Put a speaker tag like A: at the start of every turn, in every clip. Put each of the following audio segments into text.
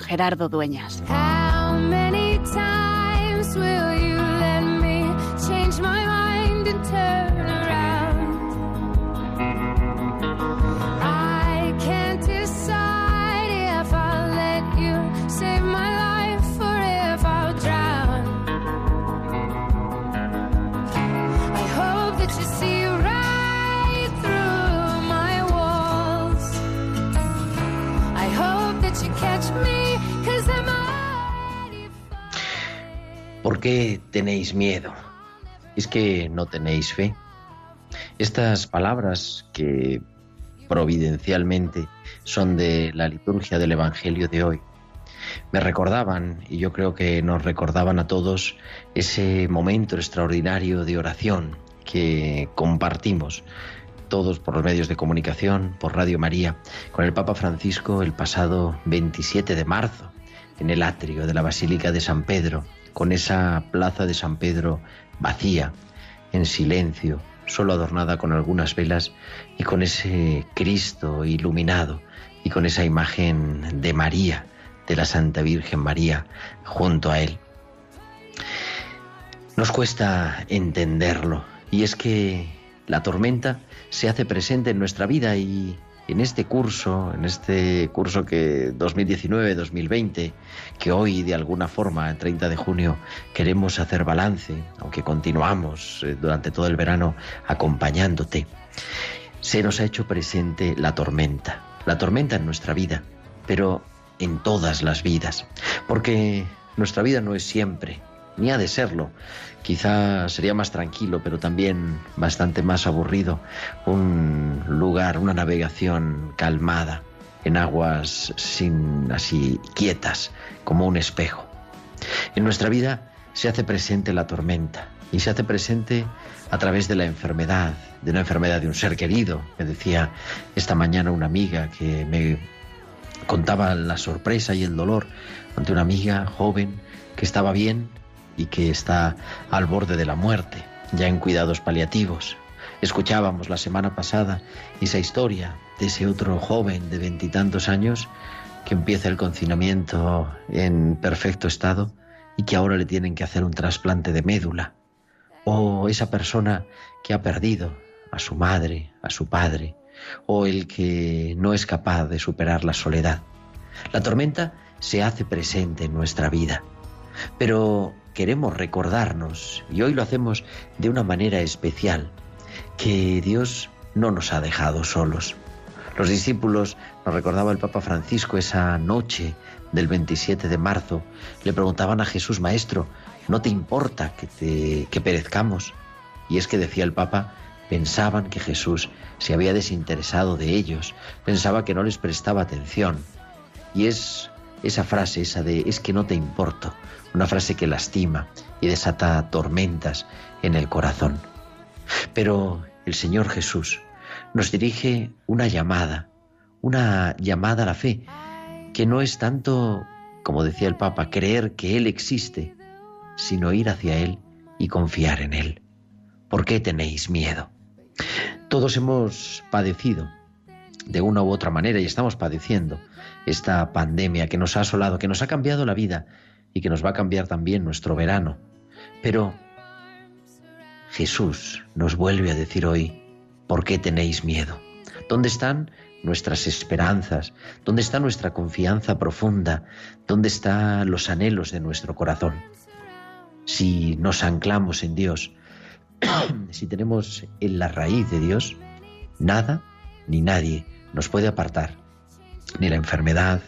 A: Gerardo Dueñas.
B: Qué tenéis miedo? ¿Es que no tenéis fe? Estas palabras que providencialmente son de la liturgia del Evangelio de hoy, me recordaban, y yo creo que nos recordaban a todos, ese momento extraordinario de oración que compartimos todos por los medios de comunicación, por Radio María, con el Papa Francisco el pasado 27 de marzo, en el atrio de la Basílica de San Pedro, con esa plaza de San Pedro vacía, en silencio, solo adornada con algunas velas y con ese Cristo iluminado y con esa imagen de María, de la Santa Virgen María, junto a él. Nos cuesta entenderlo y es que la tormenta se hace presente en nuestra vida y en este curso, en este curso que 2019-2020, que hoy de alguna forma, el 30 de junio, queremos hacer balance, aunque continuamos eh, durante todo el verano acompañándote, se nos ha hecho presente la tormenta, la tormenta en nuestra vida, pero en todas las vidas, porque nuestra vida no es siempre, ni ha de serlo. Quizá sería más tranquilo, pero también bastante más aburrido, un lugar, una navegación calmada, en aguas sin así quietas, como un espejo. En nuestra vida se hace presente la tormenta y se hace presente a través de la enfermedad, de una enfermedad de un ser querido. Me decía esta mañana una amiga que me contaba la sorpresa y el dolor ante una amiga joven que estaba bien y que está al borde de la muerte, ya en cuidados paliativos. Escuchábamos la semana pasada esa historia de ese otro joven de veintitantos años que empieza el confinamiento en perfecto estado y que ahora le tienen que hacer un trasplante de médula. O esa persona que ha perdido a su madre, a su padre, o el que no es capaz de superar la soledad. La tormenta se hace presente en nuestra vida, pero queremos recordarnos, y hoy lo hacemos de una manera especial, que Dios no nos ha dejado solos. Los discípulos, nos recordaba el Papa Francisco esa noche del 27 de marzo, le preguntaban a Jesús, Maestro, ¿no te importa que, te, que perezcamos? Y es que decía el Papa, pensaban que Jesús se había desinteresado de ellos, pensaba que no les prestaba atención. Y es esa frase, esa de es que no te importo, una frase que lastima y desata tormentas en el corazón. Pero el Señor Jesús nos dirige una llamada, una llamada a la fe, que no es tanto, como decía el Papa, creer que Él existe, sino ir hacia Él y confiar en Él. ¿Por qué tenéis miedo? Todos hemos padecido de una u otra manera y estamos padeciendo esta pandemia que nos ha asolado, que nos ha cambiado la vida y que nos va a cambiar también nuestro verano. Pero Jesús nos vuelve a decir hoy, ¿por qué tenéis miedo? ¿Dónde están nuestras esperanzas? ¿Dónde está nuestra confianza profunda? ¿Dónde están los anhelos de nuestro corazón? Si nos anclamos en Dios, si tenemos en la raíz de Dios, nada ni nadie nos puede apartar. Ni la enfermedad,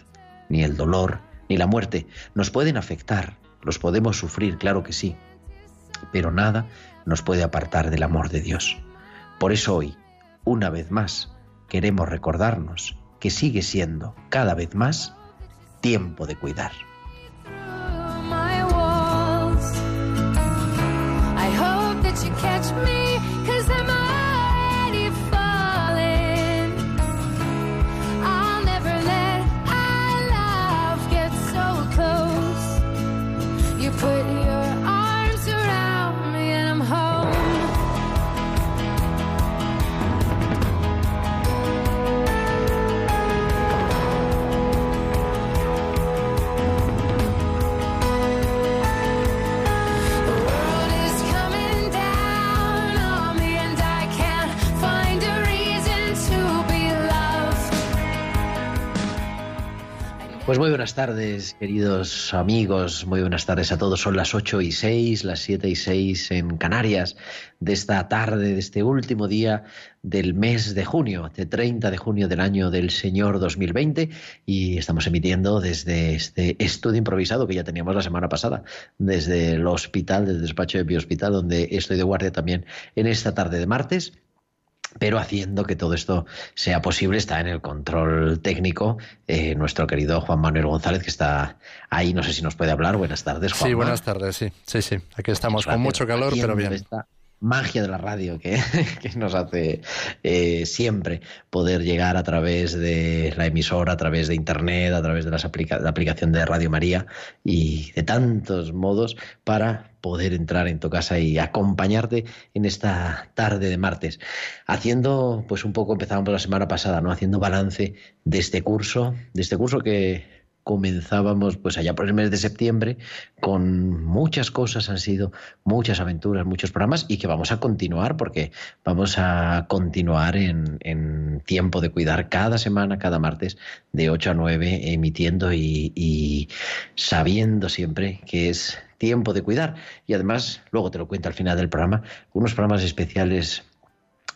B: ni el dolor, ni la muerte. Nos pueden afectar, los podemos sufrir, claro que sí, pero nada nos puede apartar del amor de Dios. Por eso hoy, una vez más, queremos recordarnos que sigue siendo cada vez más tiempo de cuidar. Pues muy buenas tardes, queridos amigos, muy buenas tardes a todos. Son las 8 y 6, las 7 y 6 en Canarias de esta tarde, de este último día del mes de junio, de 30 de junio del año del Señor 2020 y estamos emitiendo desde este estudio improvisado que ya teníamos la semana pasada, desde el hospital, desde el despacho de Biohospital, donde estoy de guardia también en esta tarde de martes pero haciendo que todo esto sea posible está en el control técnico eh, nuestro querido Juan Manuel González, que está ahí, no sé si nos puede hablar. Buenas tardes, Juan.
C: Sí, buenas tardes, sí, sí, sí. Aquí estamos con mucho calor, pero bien
B: magia de la radio que, nos hace eh, siempre poder llegar a través de la emisora, a través de Internet, a través de la aplicación de Radio María y de tantos modos para poder entrar en tu casa y acompañarte en esta tarde de martes. Haciendo, pues un poco empezábamos la semana pasada, ¿no? Haciendo balance de este curso, de este curso que comenzábamos pues allá por el mes de septiembre con muchas cosas, han sido muchas aventuras, muchos programas y que vamos a continuar porque vamos a continuar en, en tiempo de cuidar cada semana, cada martes de 8 a 9 emitiendo y, y sabiendo siempre que es tiempo de cuidar. Y además luego te lo cuento al final del programa, unos programas especiales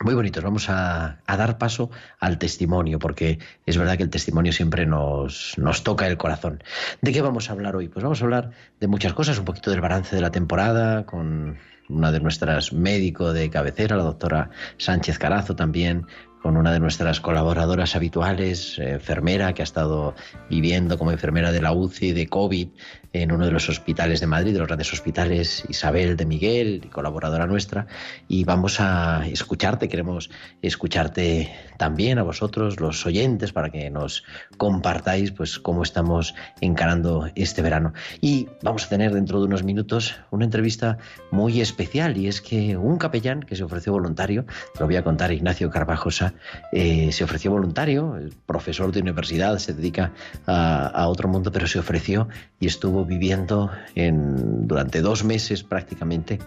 B: muy bonitos. Vamos a, dar paso al testimonio, porque es verdad que el testimonio siempre nos, nos toca el corazón. ¿De qué vamos a hablar hoy? Pues vamos a hablar de muchas cosas, un poquito del balance de la temporada, con una de nuestras médicos de cabecera, la doctora Sánchez Carazo también, con una de nuestras colaboradoras habituales, enfermera que ha estado viviendo como enfermera de la UCI de COVID en uno de los hospitales de Madrid, de los grandes hospitales, Isabel de Miguel, colaboradora nuestra, y vamos a escucharte, queremos escucharte también a vosotros, los oyentes, para que nos compartáis pues cómo estamos encarando este verano. Y vamos a tener dentro de unos minutos una entrevista muy especial, y es que un capellán que se ofreció voluntario, lo voy a contar Ignacio Carvajosa, eh, se ofreció voluntario, profesor de universidad, se dedica a, a otro mundo, pero se ofreció y estuvo viviendo en, durante dos meses prácticamente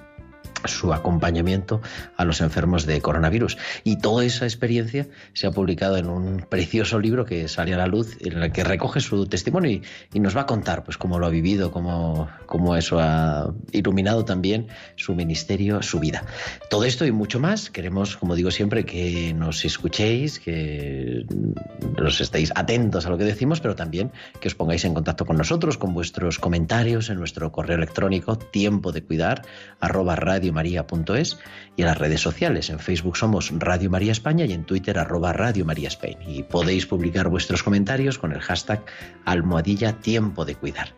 B: su acompañamiento a los enfermos de coronavirus. Y toda esa experiencia se ha publicado en un precioso libro que sale a la luz, en el que recoge su testimonio y, nos va a contar pues cómo lo ha vivido, cómo, cómo, eso ha iluminado también su ministerio, su vida. Todo esto y mucho más, queremos, como digo siempre, que nos escuchéis, que nos estéis atentos a lo que decimos, pero también que os pongáis en contacto con nosotros, con vuestros comentarios en nuestro correo electrónico, tiempo de cuidar, arroba radio radiomaria.es y en las redes sociales. En Facebook somos Radio María España y en Twitter arroba Radio María Spain. Y podéis publicar vuestros comentarios con el hashtag almohadilla tiempo de cuidar.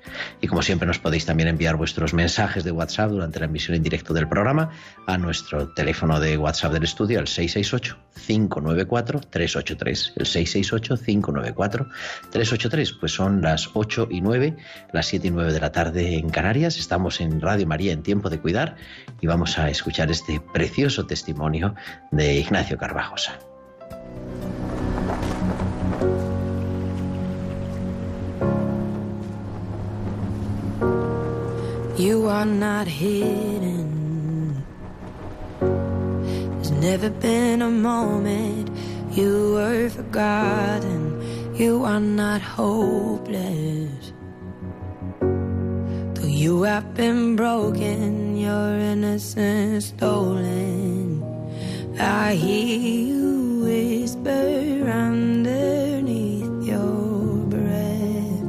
B: Y como siempre nos podéis también enviar vuestros mensajes de WhatsApp durante la emisión en directo del programa a nuestro teléfono de WhatsApp del estudio al 668-594-383. El 668-594-383. Pues son las 8 y 9, las 7 y 9 de la tarde en Canarias. Estamos en Radio María en tiempo de cuidar y vamos a escuchar este precioso testimonio de Ignacio Carvajosa. You are not hidden. There's never been a moment you were forgotten. You are not hopeless. You have been broken, your innocence stolen. I hear you whisper underneath your breath.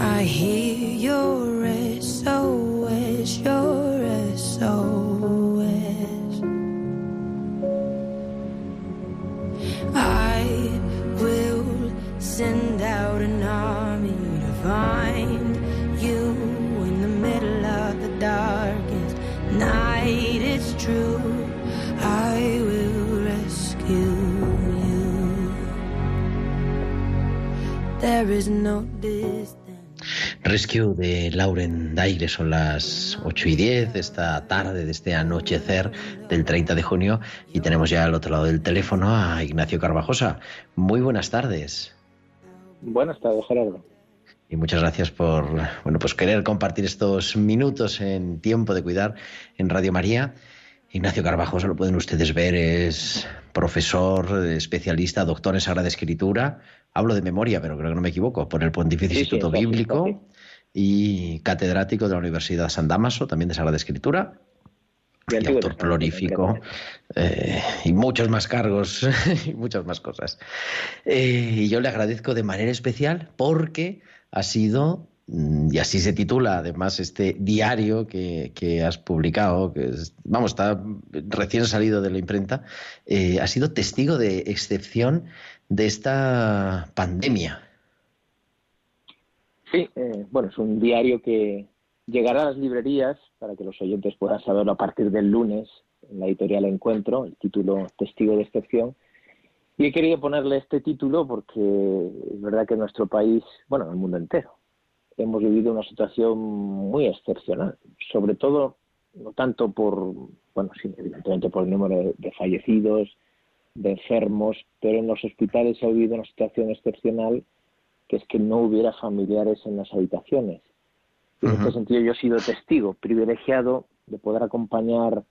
B: I hear your SOS, your SOS. I will send out an army find you in the middle of the darkest night. It's true, I will rescue you. There is no distance. Rescue de Lauren Daire son las 8 y 10 de esta tarde, de este anochecer del 30 de junio y tenemos ya al otro lado del teléfono a Ignacio Carvajosa. Muy buenas tardes.
D: Buenas tardes, Gerardo
B: y muchas gracias por bueno pues querer compartir estos minutos en tiempo de cuidar en Radio María. Ignacio Carvajosa, lo pueden ustedes ver, es profesor, especialista, doctor en Sagrada Escritura. Hablo de memoria, pero creo que no me equivoco, por el Pontificio Instituto Bíblico y catedrático de la Universidad San Damaso, también de Sagrada Escritura. Y, autor prolífico eh, y muchos más cargos y muchas más cosas. Eh, y yo le agradezco de manera especial porque ha sido Mm, y así se titula además este diario que, has publicado, que vamos, está recién salido de la imprenta, eh, ha sido testigo de excepción de esta pandemia.
D: Sí, eh, bueno, es un diario que llegará a las librerías para que los oyentes puedan saberlo a partir del lunes en la editorial Encuentro, el título Testigo de excepción. Y he querido ponerle este título porque es verdad que en nuestro país, bueno, en el mundo entero, hemos vivido una situación muy excepcional, sobre todo no tanto por, bueno, sí, evidentemente por el número de, fallecidos, de enfermos, pero en los hospitales se ha vivido una situación excepcional que es que no hubiera familiares en las habitaciones. en este sentido yo he sido testigo privilegiado de poder acompañar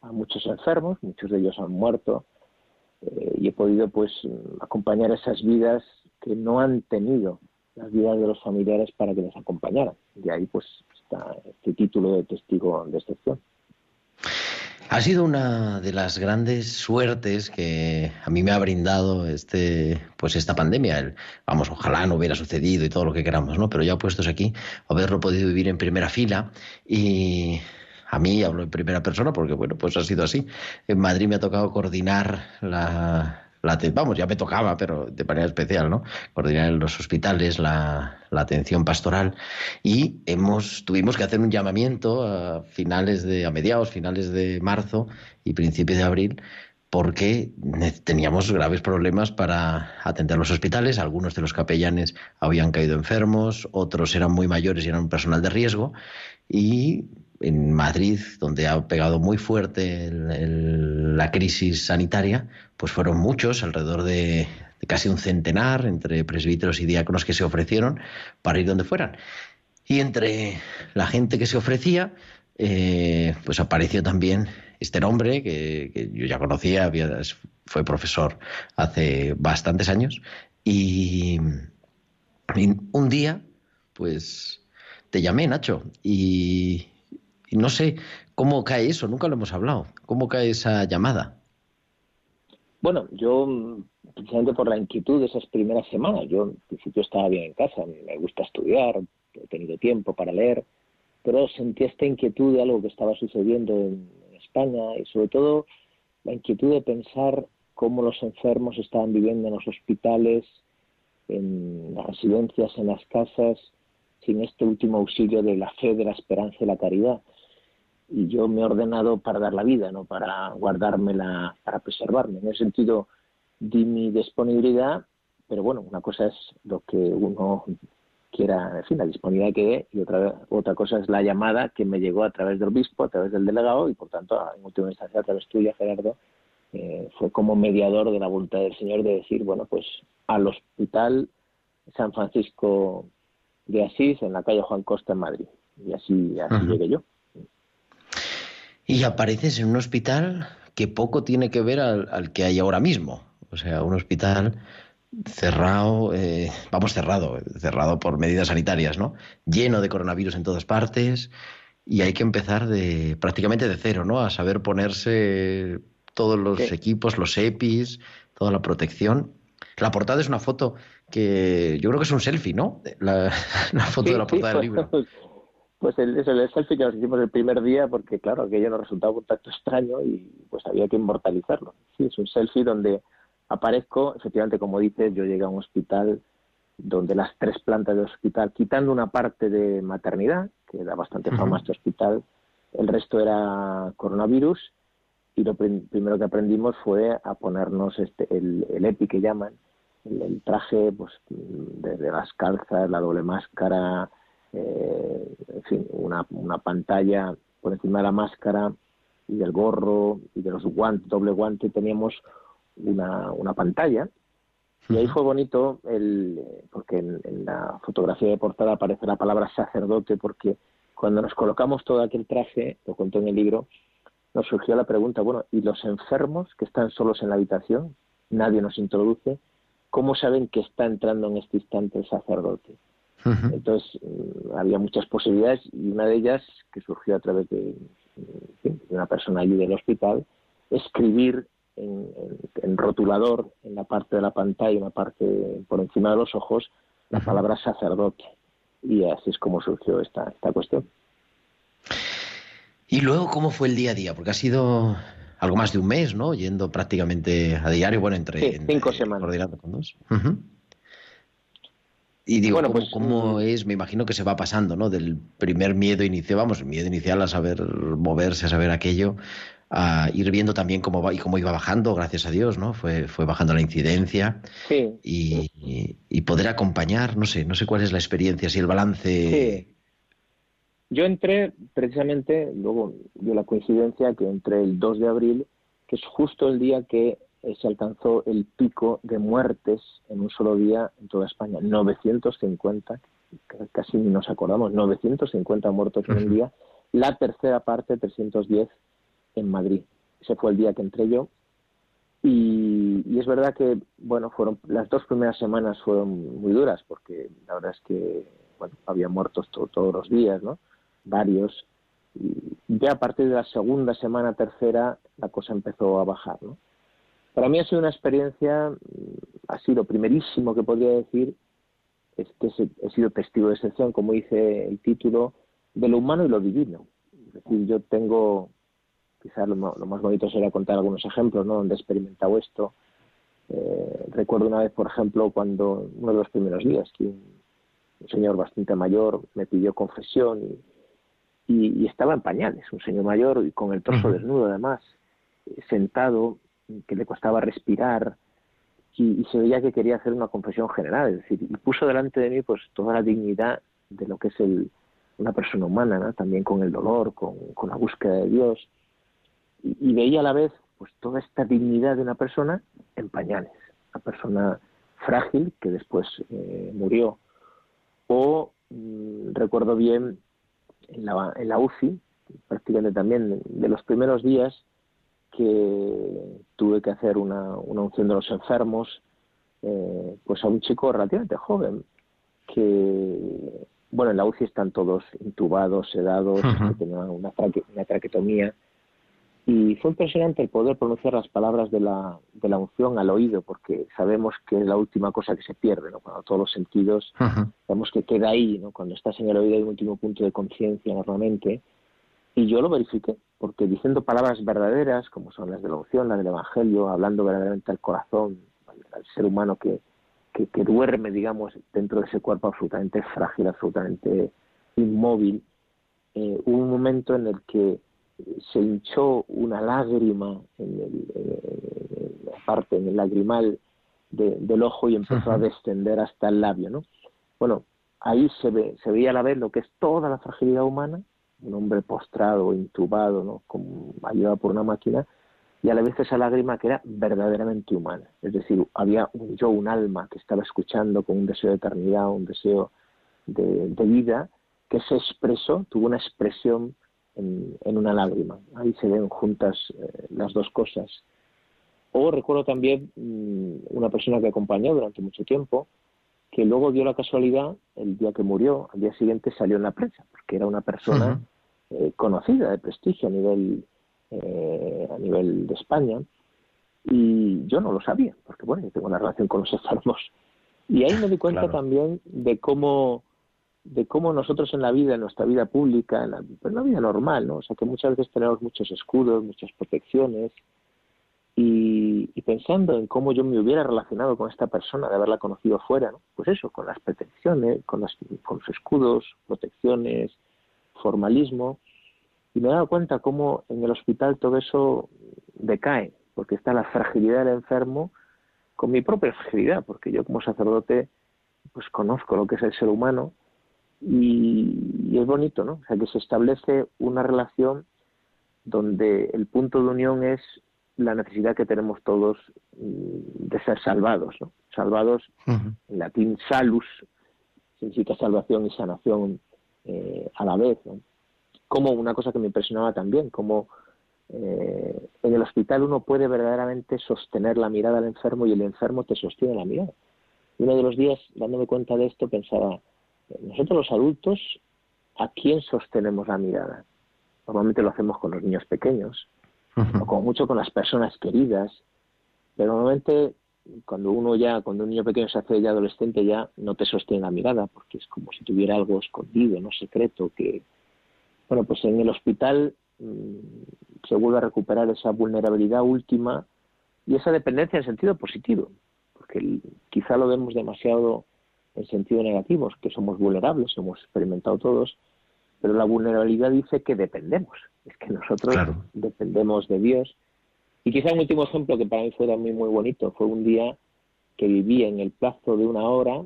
D: a muchos enfermos, muchos de ellos han muerto, eh, y he podido pues acompañar esas vidas que no han tenido las vidas de los familiares para que les acompañaran. De ahí pues está este título de testigo de excepción.
B: Ha sido una de las grandes suertes que a mí me ha brindado este, pues esta pandemia. vamos, ojalá no hubiera sucedido y todo lo que queramos, ¿no? Pero ya puestos aquí, haberlo podido vivir en primera fila y a mí hablo en primera persona porque, bueno, pues ha sido así. En Madrid me ha tocado coordinar la, vamos, ya me tocaba, pero de manera especial, ¿no? Coordinar los hospitales la, atención pastoral y hemos, tuvimos que hacer un llamamiento a finales de, a mediados, finales de marzo y principios de abril porque teníamos graves problemas para atender los hospitales. Algunos de los capellanes habían caído enfermos, otros eran muy mayores y eran un personal de riesgo. Y en Madrid, donde ha pegado muy fuerte la crisis sanitaria, pues fueron muchos, alrededor de, casi un centenar, entre presbíteros y diáconos que se ofrecieron para ir donde fueran. Y entre la gente que se ofrecía, eh, pues apareció también este nombre que, yo ya conocía, había, fue profesor hace bastantes años, y, y un día, pues te llamé, Nacho, y, y no sé cómo cae eso, nunca lo hemos hablado. ¿Cómo cae esa llamada?
D: Bueno, yo precisamente por la inquietud de esas primeras semanas, yo en principio estaba bien en casa, me gusta estudiar, he tenido tiempo para leer, pero sentí esta inquietud de algo que estaba sucediendo en, España y sobre todo la inquietud de pensar cómo los enfermos estaban viviendo en los hospitales, en las residencias, en las casas, sin este último auxilio de la fe, de la esperanza y la caridad y yo me he ordenado para dar la vida, no para guardármela, para preservarme. En ese sentido, di mi disponibilidad, pero bueno, una cosa es lo que uno quiera, en fin, la disponibilidad que dé, y otra, otra cosa es la llamada que me llegó a través del obispo, a través del delegado, y por tanto, en última instancia, a través tuya, Gerardo, eh, fue como mediador de la voluntad del Señor de decir, bueno, pues al hospital San Francisco de Asís, en la calle Juan Costa, en Madrid. Y así, así llegué yo.
B: Y apareces en un hospital que poco tiene que ver al, que hay ahora mismo. O sea, un hospital cerrado, eh, vamos cerrado, cerrado por medidas sanitarias, ¿no? Lleno de coronavirus en todas partes y hay que empezar de prácticamente de cero, ¿no? A saber ponerse todos los equipos, los EPIs, toda la protección. La portada es una foto que yo creo que es un selfie, ¿no? La, foto de la portada del libro.
D: Pues el, el selfie que nos hicimos el primer día porque, claro, aquello nos resultaba un contacto extraño y pues había que inmortalizarlo. Sí, es un selfie donde aparezco, efectivamente, como dices, yo llegué a un hospital donde las tres plantas del hospital, quitando una parte de maternidad, que da bastante fama este hospital, el resto era coronavirus y lo primero que aprendimos fue a ponernos este, el, el EPI que llaman, el, traje, pues desde las calzas, la doble máscara, eh, en fin, una, una pantalla por encima de la máscara y del gorro y de los guantes, doble guante, teníamos una, una pantalla. Y ahí fue bonito, el, porque en, la fotografía de portada aparece la palabra sacerdote, porque cuando nos colocamos todo aquel traje, lo contó en el libro, nos surgió la pregunta, bueno, ¿y los enfermos que están solos en la habitación? Nadie nos introduce. ¿Cómo saben que está entrando en este instante el sacerdote? Entonces, mm, había muchas posibilidades y una de ellas, que surgió a través de, una persona allí del hospital, escribir en, rotulador, en la parte de la pantalla, una parte por encima de los ojos, la palabra sacerdote. Y así es como surgió esta, esta cuestión.
B: Y luego, ¿cómo fue el día a día? Porque ha sido algo más de un mes, ¿no? Yendo prácticamente a diario, bueno, entre...
D: cinco semanas.
B: Coordinando con dos. Y digo, bueno, ¿cómo, pues, ¿cómo, mm, es? Me imagino que se va pasando, ¿no? Del primer miedo inicial, vamos, el miedo inicial a saber moverse, a saber aquello, a ir viendo también cómo va y cómo iba bajando, gracias a Dios, ¿no? Fue, fue bajando la incidencia y, y, poder acompañar, no sé, no sé cuál es la experiencia, si el balance.
D: Sí. Yo entré precisamente, luego dio la coincidencia que entré el 2 de abril, que es justo el día que eh, se alcanzó el pico de muertes en un solo día en toda España. 950, casi ni nos acordamos, 950 muertos en un día. La tercera parte, 310, en Madrid. Ese fue el día que entré yo. Y, es verdad que, bueno, fueron las dos primeras semanas fueron muy duras porque la verdad es que, bueno, había muertos todos los días, ¿no? Varios. Y ya a partir de la segunda semana, tercera, la cosa empezó a bajar, ¿no? Para mí ha sido una experiencia, mm, ha sido primerísimo que podría decir, es que he sido testigo de excepción, como dice el título, de lo humano y lo divino. Es decir, yo tengo, quizás lo, más bonito sería contar algunos ejemplos, ¿no? Donde he experimentado esto. Eh, recuerdo una vez, por ejemplo, cuando uno de los primeros días, que un, señor bastante mayor me pidió confesión y, estaba en pañales, un señor mayor y con el torso desnudo además, sentado que le costaba respirar y, se veía que quería hacer una confesión general, es decir, y puso delante de mí pues toda la dignidad de lo que es el, una persona humana, también con el dolor, con, la búsqueda de Dios, y, veía a la vez pues toda esta dignidad de una persona en pañales, una persona frágil que después eh, murió, o mm, recuerdo bien en la, en la UCI, prácticamente también de los primeros días, que tuve que hacer una, una unción de los enfermos, eh, pues a un chico relativamente joven, que, bueno, en la UCI están todos intubados, sedados, que tenían una, una traquetomía, y fue impresionante el poder pronunciar las palabras de la, de la unción al oído, porque sabemos que es la última cosa que se pierde, ¿no? Cuando todos los sentidos, sabemos que queda ahí, ¿no? Cuando estás en el oído hay un último punto de conciencia normalmente, y yo lo verifiqué, porque diciendo palabras verdaderas, como son las de la unción, las del Evangelio, hablando verdaderamente al corazón, al, ser humano que, que, duerme, digamos, dentro de ese cuerpo absolutamente frágil, absolutamente inmóvil, eh, hubo un momento en el que se hinchó una lágrima en, el, la parte, en el lagrimal del ojo y empezó a descender hasta el labio, ¿no? Bueno, ahí se, ve, se veía a la vez lo que es toda la fragilidad humana un hombre postrado, intubado, ayudado por una máquina, y a la vez esa lágrima que era verdaderamente humana. Es decir, había un yo, un alma que estaba escuchando con un deseo de eternidad, un deseo de, vida, que se expresó, tuvo una expresión en, una lágrima. Ahí se ven juntas eh, las dos cosas. O recuerdo también mm, una persona que acompañó durante mucho tiempo, que luego dio la casualidad, el día que murió, al día siguiente salió en la prensa, porque era una persona eh, conocida, de prestigio a nivel, eh, a nivel de España, y yo no lo sabía, porque bueno, yo tengo una relación con los enfermos. Y ahí me di cuenta también de cómo de cómo nosotros en la vida, en nuestra vida pública, en la, en la vida normal, ¿no? O sea, que muchas veces tenemos muchos escudos, muchas protecciones, y, pensando en cómo yo me hubiera relacionado con esta persona de haberla conocido fuera, ¿no? pues eso, con las pretensiones, con, las, con los escudos, protecciones, formalismo, y me he dado cuenta cómo en el hospital todo eso decae, porque está la fragilidad del enfermo con mi propia fragilidad, porque yo como sacerdote pues conozco lo que es el ser humano y es bonito, ¿no? O sea, que se establece una relación donde el punto de unión es la necesidad que tenemos todos mm, de ser salvados, ¿no? Salvados, en latín salus, significa salvación y sanación eh, a la vez, Como una cosa que me impresionaba también, como eh, en el hospital uno puede verdaderamente sostener la mirada al enfermo y el enfermo te sostiene la mirada. Y uno de los días, dándome cuenta de esto, pensaba, nosotros los adultos, ¿a quién sostenemos la mirada? Normalmente lo hacemos con los niños pequeños, o con mucho con las personas queridas, pero normalmente cuando uno ya, cuando un niño pequeño se hace ya adolescente, ya no te sostiene la mirada, porque es como si tuviera algo escondido, no secreto, que, bueno, pues en el hospital mm, se vuelve a recuperar esa vulnerabilidad última y esa dependencia en sentido positivo, porque quizá lo vemos demasiado en sentido negativo, que somos vulnerables, hemos experimentado todos, pero la vulnerabilidad dice que dependemos, es que nosotros dependemos de Dios. Y quizá un último ejemplo que para mí fue también muy bonito fue un día que viví en el plazo de una hora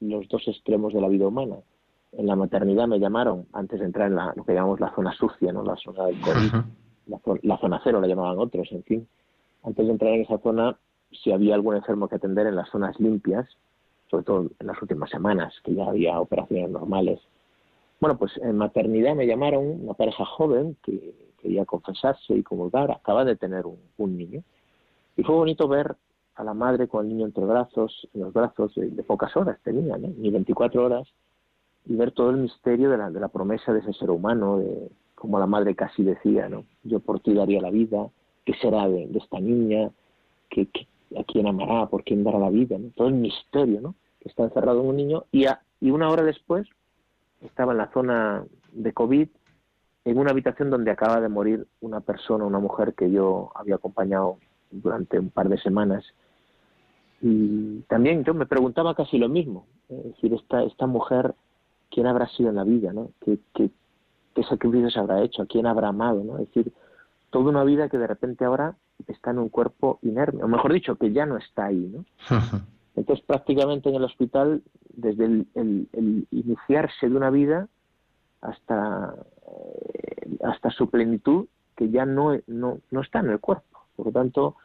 D: los dos extremos de la vida humana. En la maternidad me llamaron, antes de entrar en la, lo que llamamos la zona sucia, no la zona del COVID, la, zona cero la llamaban otros, en fin. Antes de entrar en esa zona, si había algún enfermo que atender en las zonas limpias, sobre todo en las últimas semanas, que ya había operaciones normales, bueno, pues en maternidad me llamaron una pareja joven que quería confesarse y comulgar, acaba de tener un, niño. Y fue bonito ver a la madre con el niño entre brazos, en los brazos de, pocas horas tenía, ni 24 horas, y ver todo el misterio de la, de promesa de ese ser humano, de como la madre casi decía, ¿no? Yo por ti daría la vida, ¿qué será de, esta niña? ¿Qué, a quién amará? ¿Por quién dará la vida? Todo el misterio, ¿no? Que está encerrado en un niño y, y una hora después estaba en la zona de COVID, en una habitación donde acaba de morir una persona, una mujer que yo había acompañado durante un par de semanas. Y también yo me preguntaba casi lo mismo, es decir, esta, esta mujer, ¿quién habrá sido en la vida? ¿no? ¿Qué, qué, qué sacrificios habrá hecho? ¿A quién habrá amado? ¿no? Es decir, toda una vida que de repente ahora está en un cuerpo inerme, o mejor dicho, que ya no está ahí. ¿no? Entonces, prácticamente en el hospital, desde el, iniciarse de una vida hasta, eh, hasta su plenitud, que ya no, no, no está en el cuerpo. Por lo tanto,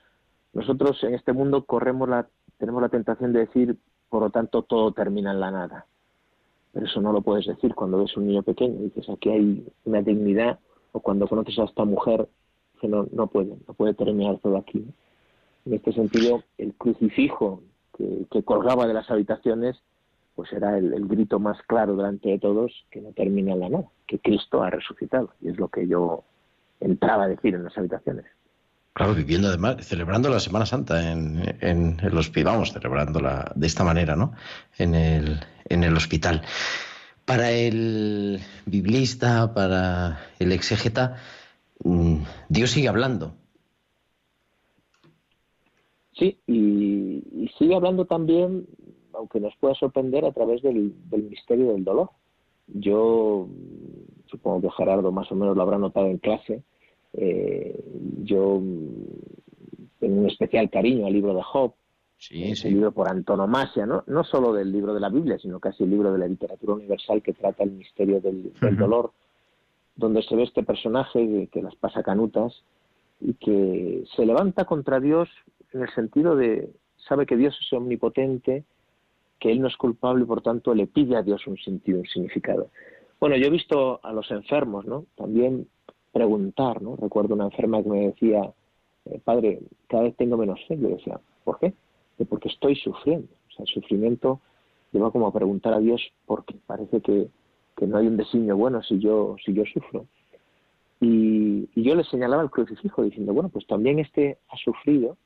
D: nosotros en este mundo corremos la, tenemos la tentación de decir, por lo tanto, todo termina en la nada. Pero eso no lo puedes decir cuando ves un niño pequeño. Dices, aquí hay una dignidad, o cuando conoces a esta mujer, que no, no puede, no puede terminar todo aquí. En este sentido, el crucifijo que, colgaba de las habitaciones, pues era el, grito más claro delante de todos que no termina en la nada, que Cristo ha resucitado. Y es lo que yo entraba a decir en las habitaciones.
B: Claro, viviendo además, celebrando la Semana Santa en, en el hospital, vamos, celebrándola de esta manera, ¿no? En el, en el hospital. Para el biblista, para el exégeta, mm, Dios sigue hablando.
D: Sí, y, sigue hablando también, aunque nos pueda sorprender, a través del, misterio del dolor. Yo supongo que Gerardo más o menos lo habrá notado en clase. Eh, yo tengo un especial cariño al libro de Job,
B: sí,
D: ese libro por antonomasia, ¿no? no solo del libro de la Biblia, sino casi el libro de la literatura universal que trata el misterio del, dolor, donde se ve este personaje que las pasa canutas y que se levanta contra Dios en el sentido de, sabe que Dios es omnipotente, que Él no es culpable y por tanto le pide a Dios un sentido, un significado. Bueno, yo he visto a los enfermos, ¿no? También preguntar, ¿no? Recuerdo una enferma que me decía, eh, padre, cada vez tengo menos fe. Yo decía, ¿por qué? porque estoy sufriendo. O sea, el sufrimiento lleva como a preguntar a Dios porque parece que, que no hay un designio bueno si yo, si yo sufro. Y, y, yo le señalaba el crucifijo diciendo, bueno, pues también este ha sufrido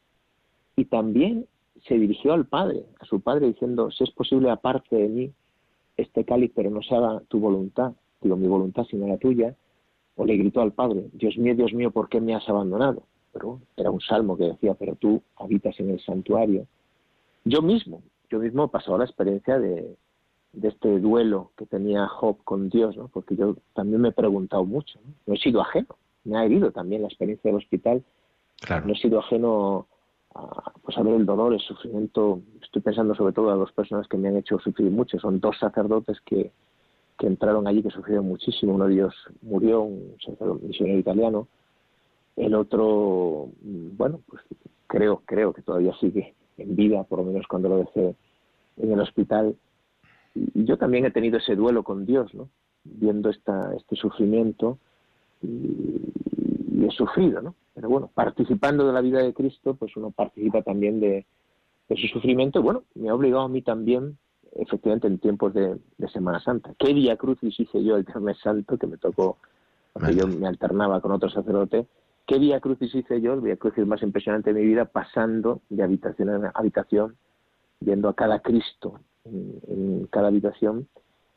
D: y también se dirigió al Padre, a su Padre, diciendo, si es posible, aparte de mí este cáliz, pero no se haga tu voluntad, digo, mi voluntad sino la tuya, o le gritó al Padre, Dios mío, Dios mío, ¿por qué me has abandonado? Pero era un salmo que decía, pero tú habitas en el santuario. Yo mismo, yo mismo he pasado la experiencia de, de este duelo que tenía Job con Dios, ¿no? porque yo también me he preguntado mucho, no, no he sido ajeno, me ha herido también la experiencia del hospital, claro. no he sido ajeno pues a ver el dolor, el sufrimiento. Estoy pensando sobre todo a dos personas que me han hecho sufrir mucho. Son dos sacerdotes que, que entraron allí que sufrieron muchísimo. Uno de ellos murió, un sacerdote misionero italiano. El otro, bueno, pues creo, creo que todavía sigue en vida, por lo menos cuando lo dejé en el hospital. Y yo también he tenido ese duelo con Dios, ¿no? Viendo esta, este sufrimiento y he sufrido, ¿no? Pero bueno, participando de la vida de Cristo, pues uno participa también de, su sufrimiento. Bueno, me ha obligado a mí también, efectivamente, en tiempos de, Semana Santa. ¿Qué día crucis hice yo el Viernes Santo, que me tocó, porque yo me alternaba con otro sacerdote? ¿Qué día crucis hice yo? El día crucis más impresionante de mi vida, pasando de habitación en habitación, viendo a cada Cristo en, cada habitación.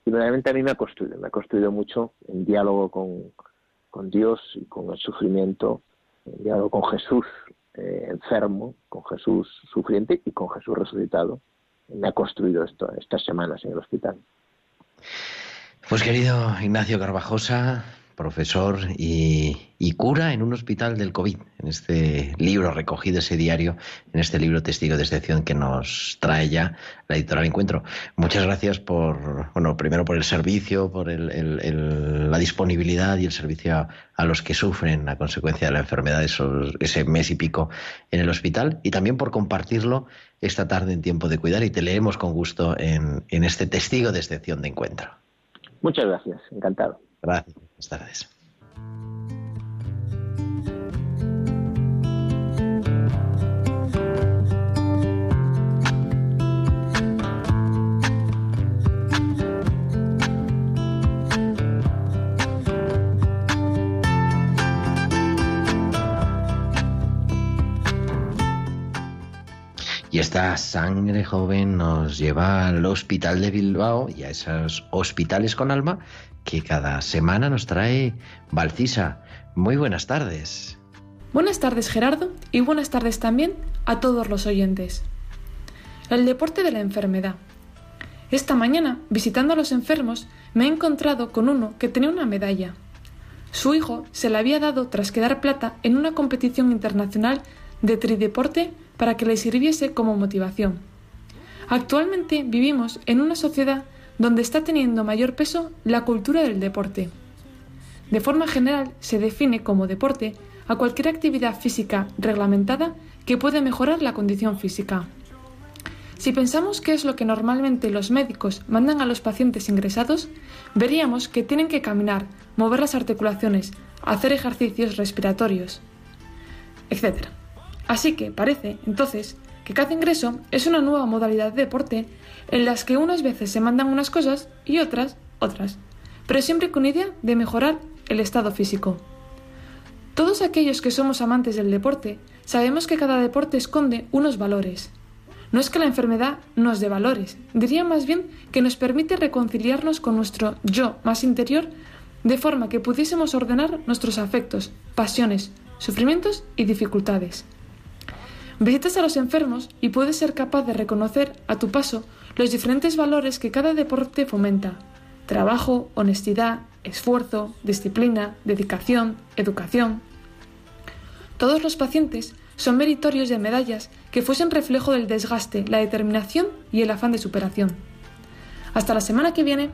D: Y realmente a mí me ha construido, me ha construido mucho en diálogo con, con Dios y con el sufrimiento, en diálogo con Jesús eh, enfermo, con Jesús sufriente y con Jesús resucitado. Me ha construido esto estas semanas en el hospital.
B: Pues querido Ignacio Carvajosa, profesor y, cura en un hospital del COVID, en este libro recogido, ese diario, en este libro Testigo de Excepción que nos trae ya la editorial Encuentro. Muchas gracias por, bueno, primero por el servicio, por la disponibilidad y el servicio a, los que sufren a consecuencia de la enfermedad, ese mes y pico en el hospital, y también por compartirlo esta tarde en tiempo de cuidar y te leemos con gusto en, en este Testigo de Excepción de Encuentro.
D: Muchas gracias, encantado.
B: Gracias. Buenas tardes. Y esta sangre joven nos lleva al Hospital de Bilbao y a esos hospitales con alma que cada semana nos trae Valcisa. Muy buenas tardes.
E: Buenas tardes Gerardo y buenas tardes también a todos los oyentes. El deporte de la enfermedad. Esta mañana, visitando a los enfermos, me he encontrado con uno que tenía una medalla. Su hijo se la había dado tras quedar plata en una competición internacional de trideporte para que le sirviese como motivación. Actualmente vivimos en una sociedad donde está teniendo mayor peso la cultura del deporte. De forma general, se define como deporte a cualquier actividad física reglamentada que puede mejorar la condición física. Si pensamos qué es lo que normalmente los médicos mandan a los pacientes ingresados, veríamos que tienen que caminar, mover las articulaciones, hacer ejercicios respiratorios, etc. Así que parece, entonces, que cada ingreso es una nueva modalidad de deporte en las que unas veces se mandan unas cosas y otras otras, pero siempre con idea de mejorar el estado físico. Todos aquellos que somos amantes del deporte sabemos que cada deporte esconde unos valores. No es que la enfermedad nos dé valores, diría más bien que nos permite reconciliarnos con nuestro yo más interior de forma que pudiésemos ordenar nuestros afectos, pasiones, sufrimientos y dificultades. Visitas a los enfermos y puedes ser capaz de reconocer a tu paso los diferentes valores que cada deporte fomenta. Trabajo, honestidad, esfuerzo, disciplina, dedicación, educación. Todos los pacientes son meritorios de medallas que fuesen reflejo del desgaste, la determinación y el afán de superación. Hasta la semana que viene.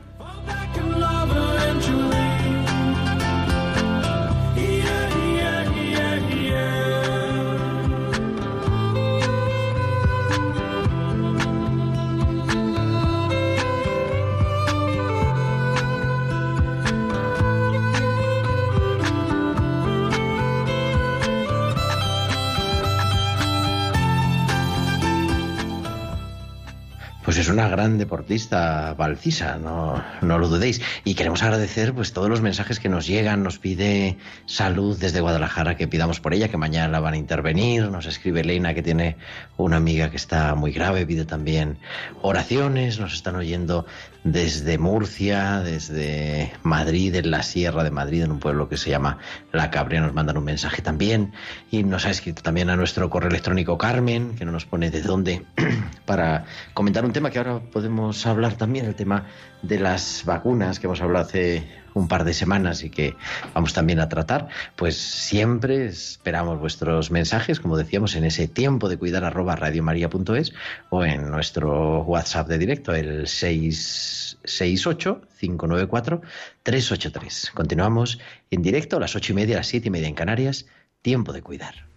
B: Es una gran deportista, Valcisa, no, no lo dudéis. Y queremos agradecer pues todos los mensajes que nos llegan. Nos pide salud desde Guadalajara que pidamos por ella, que mañana la van a intervenir. Nos escribe Elena que tiene una amiga que está muy grave, pide también oraciones. Nos están oyendo desde Murcia, desde Madrid, en la Sierra de Madrid, en un pueblo que se llama La Cabria. Nos mandan un mensaje también. Y nos ha escrito también a nuestro correo electrónico Carmen, que no nos pone de dónde, para comentar un tema que ahora podemos hablar también, el tema de las vacunas que hemos hablado hace un par de semanas y que vamos también a tratar, pues siempre esperamos vuestros mensajes, como decíamos, en ese tiempo de cuidar arroba radiomaria.es o en nuestro WhatsApp de directo, el 668-594-383. Continuamos en directo a las ocho y media, a las siete y media en Canarias, tiempo de cuidar.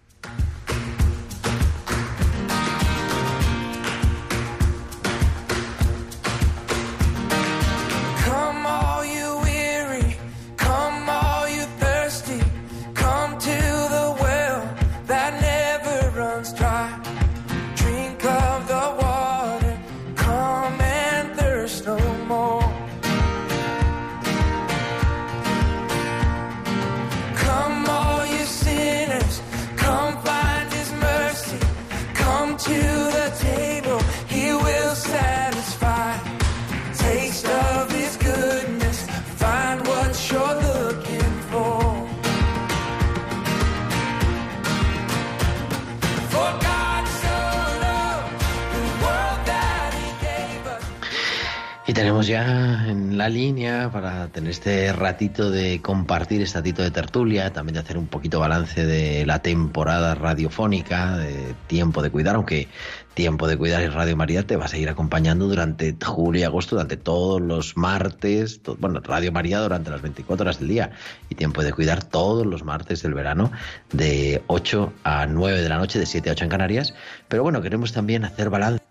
B: Ya en la línea para tener este ratito de compartir, este ratito de tertulia, también de hacer un poquito balance de la temporada radiofónica, de Tiempo de Cuidar, aunque Tiempo de Cuidar y Radio María te va a seguir acompañando durante julio y agosto, durante todos los martes, bueno, Radio María durante las 24 horas del día y Tiempo de Cuidar todos los martes del verano de 8 a 9 de la noche, de 7 a 8 en Canarias. Pero bueno, queremos también hacer balance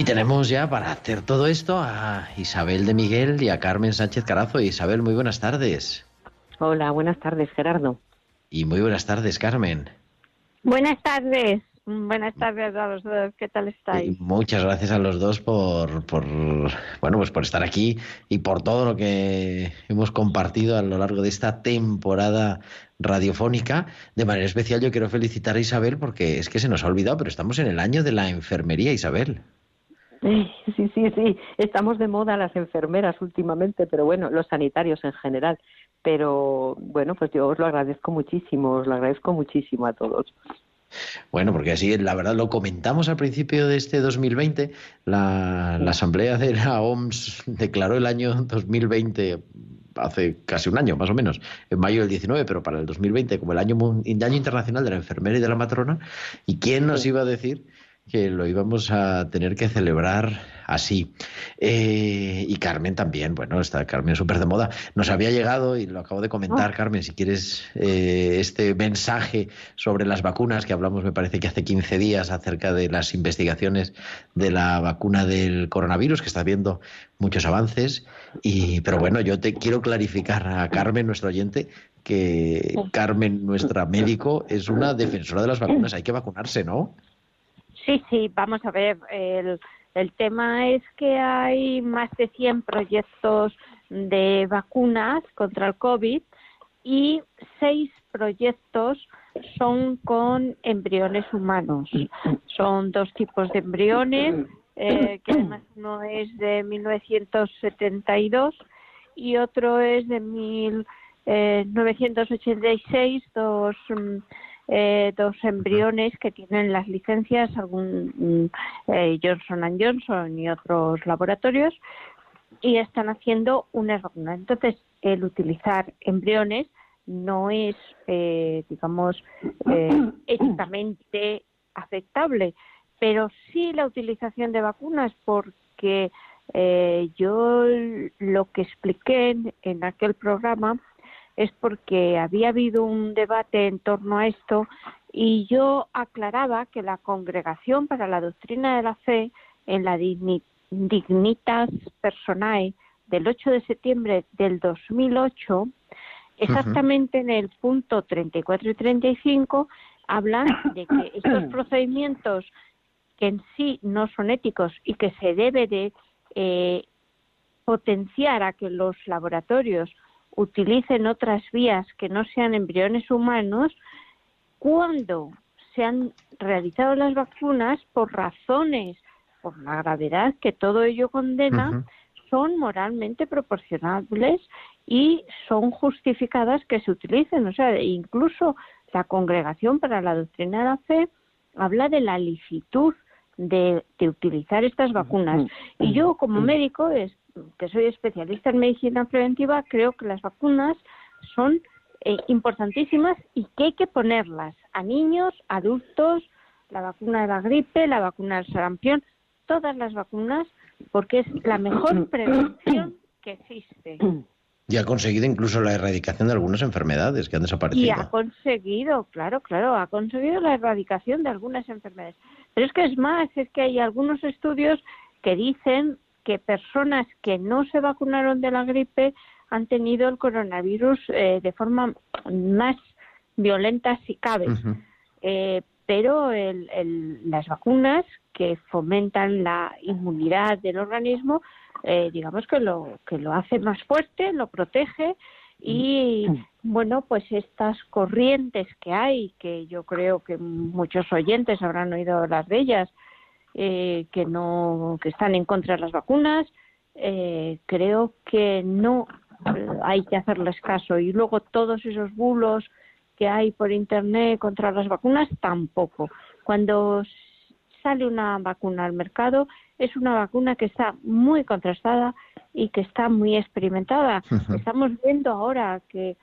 B: Y tenemos ya para hacer todo esto a Isabel de Miguel y a Carmen Sánchez Carazo. Isabel, muy buenas tardes.
F: Hola, buenas tardes, Gerardo.
B: Y muy buenas tardes, Carmen.
G: Buenas tardes. Buenas tardes a los dos. ¿Qué tal estáis?
B: muchas gracias a los dos por, por, bueno, pues por estar aquí y por todo lo que hemos compartido a lo largo de esta temporada radiofónica. De manera especial yo quiero felicitar a Isabel porque es que se nos ha olvidado, pero estamos en el año de la enfermería, Isabel.
F: Sí, sí, sí, sí. Estamos de moda las enfermeras últimamente, pero bueno, los sanitarios en general. Pero bueno, pues yo os lo agradezco muchísimo, os lo agradezco muchísimo a todos.
B: Bueno, porque así, la verdad, lo comentamos al principio de este 2020. La, la Asamblea de la OMS declaró el año 2020 hace casi un año, más o menos, en mayo del 19, pero para el 2020 como el año, el año internacional de la enfermera y de la matrona. ¿Y quién nos iba a decir que lo íbamos a tener que celebrar así. Eh, y Carmen también, bueno, está Carmen súper de moda. Nos había llegado, y lo acabo de comentar, oh. Carmen, si quieres, eh, este mensaje sobre las vacunas, que hablamos, me parece que hace 15 días, acerca de las investigaciones de la vacuna del coronavirus, que está viendo muchos avances. Y, pero bueno, yo te quiero clarificar a Carmen, nuestro oyente, que Carmen, nuestra médico, es una defensora de las vacunas. Hay que vacunarse, ¿no?
G: Sí, sí, vamos a ver. El, el tema es que hay más de 100 proyectos de vacunas contra el COVID y seis proyectos son con embriones humanos. Son dos tipos de embriones, eh, que además uno es de 1972 y otro es de 1986, eh, dos mm, eh, dos embriones que tienen las licencias, algún mm, eh, Johnson Johnson y otros laboratorios, y están haciendo una vacuna. Entonces, el utilizar embriones no es, eh, digamos, éticamente aceptable, pero sí la utilización de vacunas porque yo lo que expliqué en aquel programa es porque había habido un debate en torno a esto y yo aclaraba que la Congregación para la Doctrina de la Fe en la Dignitas Personae del 8 de septiembre del 2008, exactamente en el punto 34 y 35, hablan de que estos procedimientos que en sí no son éticos y que se debe de eh, potenciar a que los laboratorios utilicen otras vías que no sean embriones humanos cuando se han realizado las vacunas por razones, por la gravedad que todo ello condena, son moralmente proporcionables y son justificadas que se utilicen. O sea, incluso la Congregación para la Doctrina de la Fe habla de la licitud de, de utilizar estas vacunas. Y yo, como médico, es, que soy especialista en medicina preventiva, creo que las vacunas son eh, importantísimas y que hay que ponerlas a niños, adultos, la vacuna de la gripe, la vacuna del sarampión, todas las vacunas, porque es la mejor prevención que existe.
B: Y ha conseguido incluso la erradicación de algunas enfermedades que han desaparecido.
G: Y ha conseguido, claro, claro, ha conseguido la erradicación de algunas enfermedades. Pero es que es más, es que hay algunos estudios que dicen que personas que no se vacunaron de la gripe han tenido el coronavirus eh, de forma más violenta si cabe. Eh, pero las vacunas que fomentan la inmunidad del organismo, eh, digamos que lo, que lo hace más fuerte, lo protege y bueno, pues estas corrientes que hay, que yo creo que muchos oyentes habrán oído las de ellas, eh, que no que están en contra de las vacunas, eh, creo que no hay que hacerles caso. Y luego todos esos bulos que hay por internet contra las vacunas, tampoco. Cuando sale una vacuna al mercado, es una vacuna que está muy contrastada y que está muy experimentada. Estamos viendo ahora que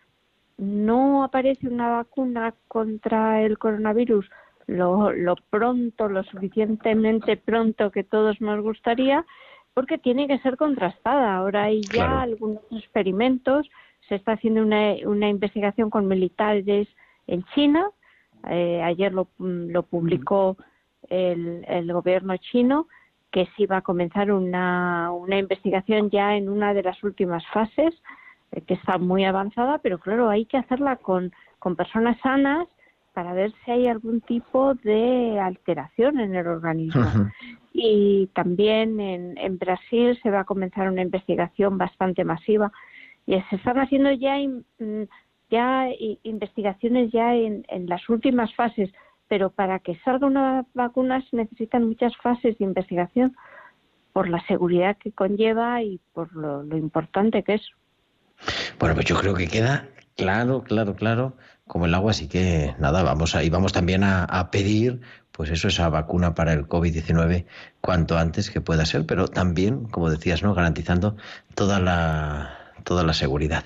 G: no aparece una vacuna contra el coronavirus lo, lo pronto, lo suficientemente pronto que todos nos gustaría, porque tiene que ser contrastada. Ahora hay ya algunos experimentos, se está haciendo una, una investigación con militares en China, eh, ayer lo, lo publicó el, el, gobierno chino, que sí va a comenzar una, una investigación ya en una de las últimas fases, eh, que está muy avanzada, pero claro, hay que hacerla con, con personas sanas para ver si hay algún tipo de alteración en el organismo. Y también en, en, Brasil se va a comenzar una investigación bastante masiva y se están haciendo ya, mm, ya investigaciones ya en, en las últimas fases, pero para que salga una vacuna se necesitan muchas fases de investigación por la seguridad que conlleva y por lo, lo importante que es.
B: Bueno, pues yo creo que queda claro, claro, claro como el agua, así que nada, vamos a, y vamos también a, pedir, pues eso, esa vacuna para el COVID-19 cuanto antes que pueda ser, pero también, como decías, ¿no? garantizando toda la, toda la seguridad.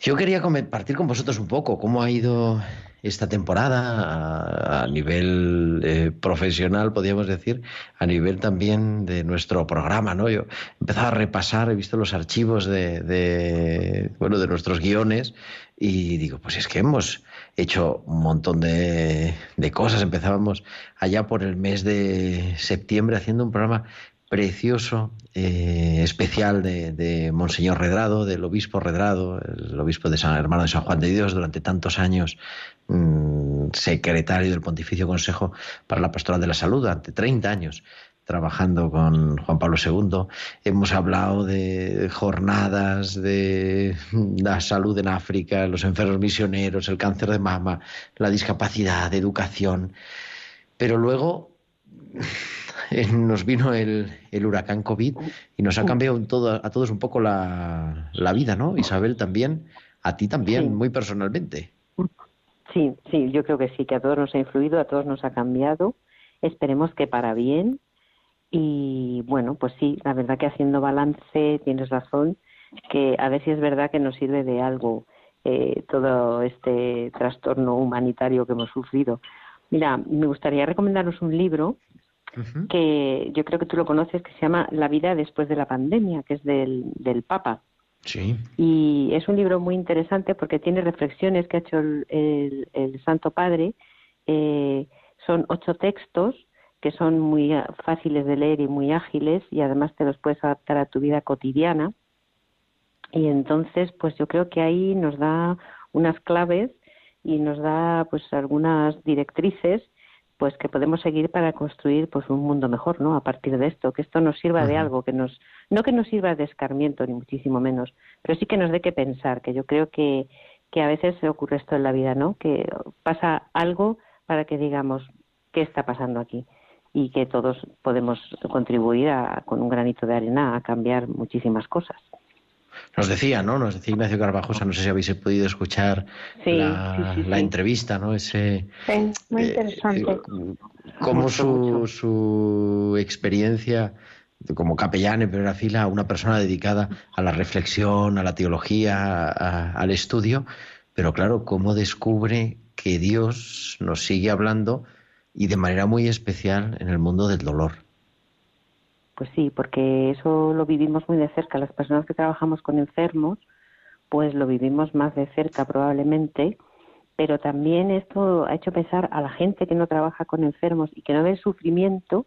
B: Yo quería compartir con vosotros un poco cómo ha ido esta temporada a, nivel eh, profesional, podríamos decir, a nivel también de nuestro programa, ¿no? Yo he empezado a repasar, he visto los archivos de, de bueno, de nuestros guiones y digo, pues es que hemos hecho un montón de, de cosas. Empezábamos allá por el mes de septiembre haciendo un programa precioso, eh, especial de, Monseñor Redrado, del obispo Redrado, el obispo de San Hermano de San Juan de Dios, durante tantos años mm, secretario del Pontificio Consejo para la Pastoral de la Salud, durante 30 años trabajando con Juan Pablo II. Hemos hablado de jornadas de la salud en África, los enfermos misioneros, el cáncer de mama, la discapacidad, educación. Pero luego nos vino el, huracán COVID y nos ha cambiado todo, a todos un poco la, vida, ¿no? Isabel también, a ti también, muy personalmente.
F: Sí, sí, yo creo que sí, que a todos nos ha influido, a todos nos ha cambiado. Esperemos que para bien. Y bueno, pues sí, la verdad que haciendo balance tienes razón, que a ver si es verdad que nos sirve de algo eh, todo este trastorno humanitario que hemos sufrido. Mira, me gustaría recomendaros un libro que yo creo que tú lo conoces, que se llama La vida después de la pandemia, que es del, del Papa.
B: Sí.
F: Y es un libro muy interesante porque tiene reflexiones que ha hecho el, el, Santo Padre. Eh, son ocho textos que son muy fáciles de leer y muy ágiles y además te los puedes adaptar a tu vida cotidiana. Y entonces, pues yo creo que ahí nos da unas claves y nos da pues algunas directrices pues que podemos seguir para construir pues un mundo mejor, ¿no? A partir de esto, que esto nos sirva de algo, que nos no que nos sirva de escarmiento ni muchísimo menos, pero sí que nos dé que pensar, que yo creo que que a veces se ocurre esto en la vida, ¿no? Que pasa algo para que digamos qué está pasando aquí y que todos podemos contribuir a, con un granito de arena a cambiar muchísimas cosas.
B: Nos decía, ¿no? Nos decía Ignacio Carvajosa, no sé si habéis podido escuchar la, entrevista, ¿no? Ese,
G: sí, muy eh, interesante. Eh,
B: cómo su, su experiencia como capellán en primera fila, una persona dedicada a la reflexión, a la teología, al estudio, pero claro, cómo descubre que Dios nos sigue hablando y de manera muy especial en el mundo del dolor.
F: Pues sí, porque eso lo vivimos muy de cerca. Las personas que trabajamos con enfermos, pues lo vivimos más de cerca probablemente, pero también esto ha hecho pensar a la gente que no trabaja con enfermos y que no ve el sufrimiento